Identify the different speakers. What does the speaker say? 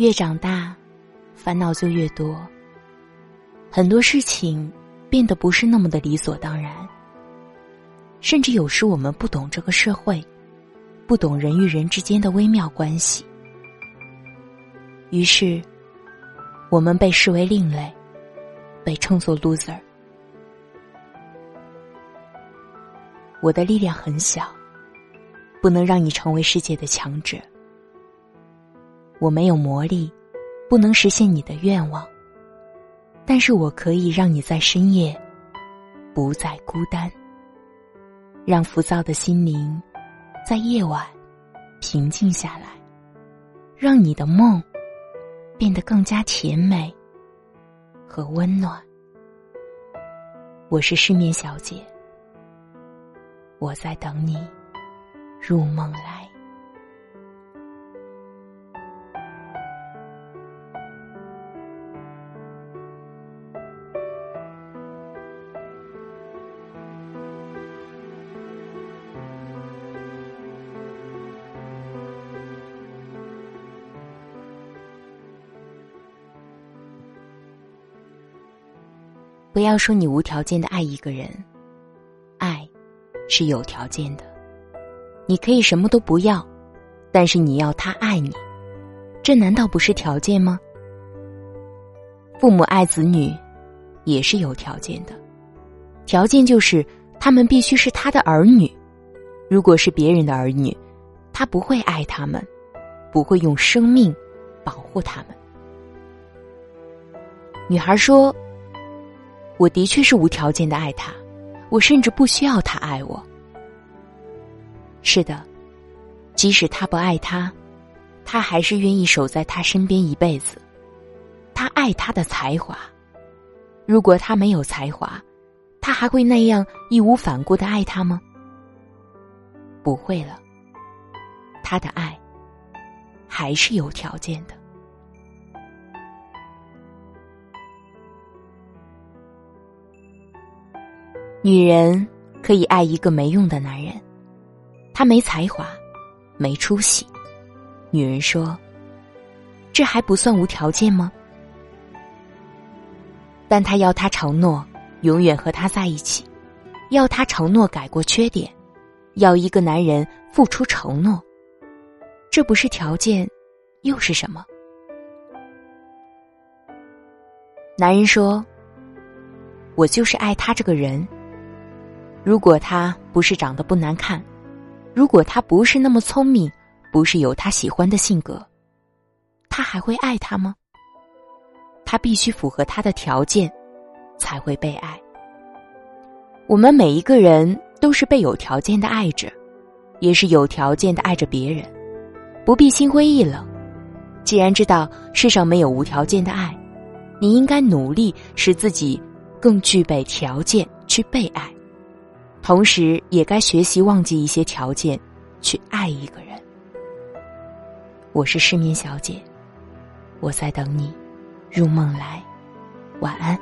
Speaker 1: 越长大，烦恼就越多。很多事情变得不是那么的理所当然，甚至有时我们不懂这个社会，不懂人与人之间的微妙关系，于是我们被视为另类，被称作 loser。我的力量很小，不能让你成为世界的强者。我没有魔力，不能实现你的愿望。但是我可以让你在深夜不再孤单，让浮躁的心灵在夜晚平静下来，让你的梦变得更加甜美和温暖。我是失眠小姐，我在等你入梦来。不要说你无条件的爱一个人，爱是有条件的。你可以什么都不要，但是你要他爱你，这难道不是条件吗？父母爱子女也是有条件的，条件就是他们必须是他的儿女。如果是别人的儿女，他不会爱他们，不会用生命保护他们。女孩说。我的确是无条件的爱他，我甚至不需要他爱我。是的，即使他不爱他，他还是愿意守在他身边一辈子。他爱他的才华，如果他没有才华，他还会那样义无反顾的爱他吗？不会了，他的爱还是有条件的。女人可以爱一个没用的男人，他没才华，没出息。女人说：“这还不算无条件吗？”但他要他承诺永远和他在一起，要他承诺改过缺点，要一个男人付出承诺。这不是条件，又是什么？男人说：“我就是爱他这个人。”如果他不是长得不难看，如果他不是那么聪明，不是有他喜欢的性格，他还会爱他吗？他必须符合他的条件，才会被爱。我们每一个人都是被有条件的爱着，也是有条件的爱着别人，不必心灰意冷。既然知道世上没有无条件的爱，你应该努力使自己更具备条件去被爱。同时，也该学习忘记一些条件，去爱一个人。我是失眠小姐，我在等你入梦来，晚安。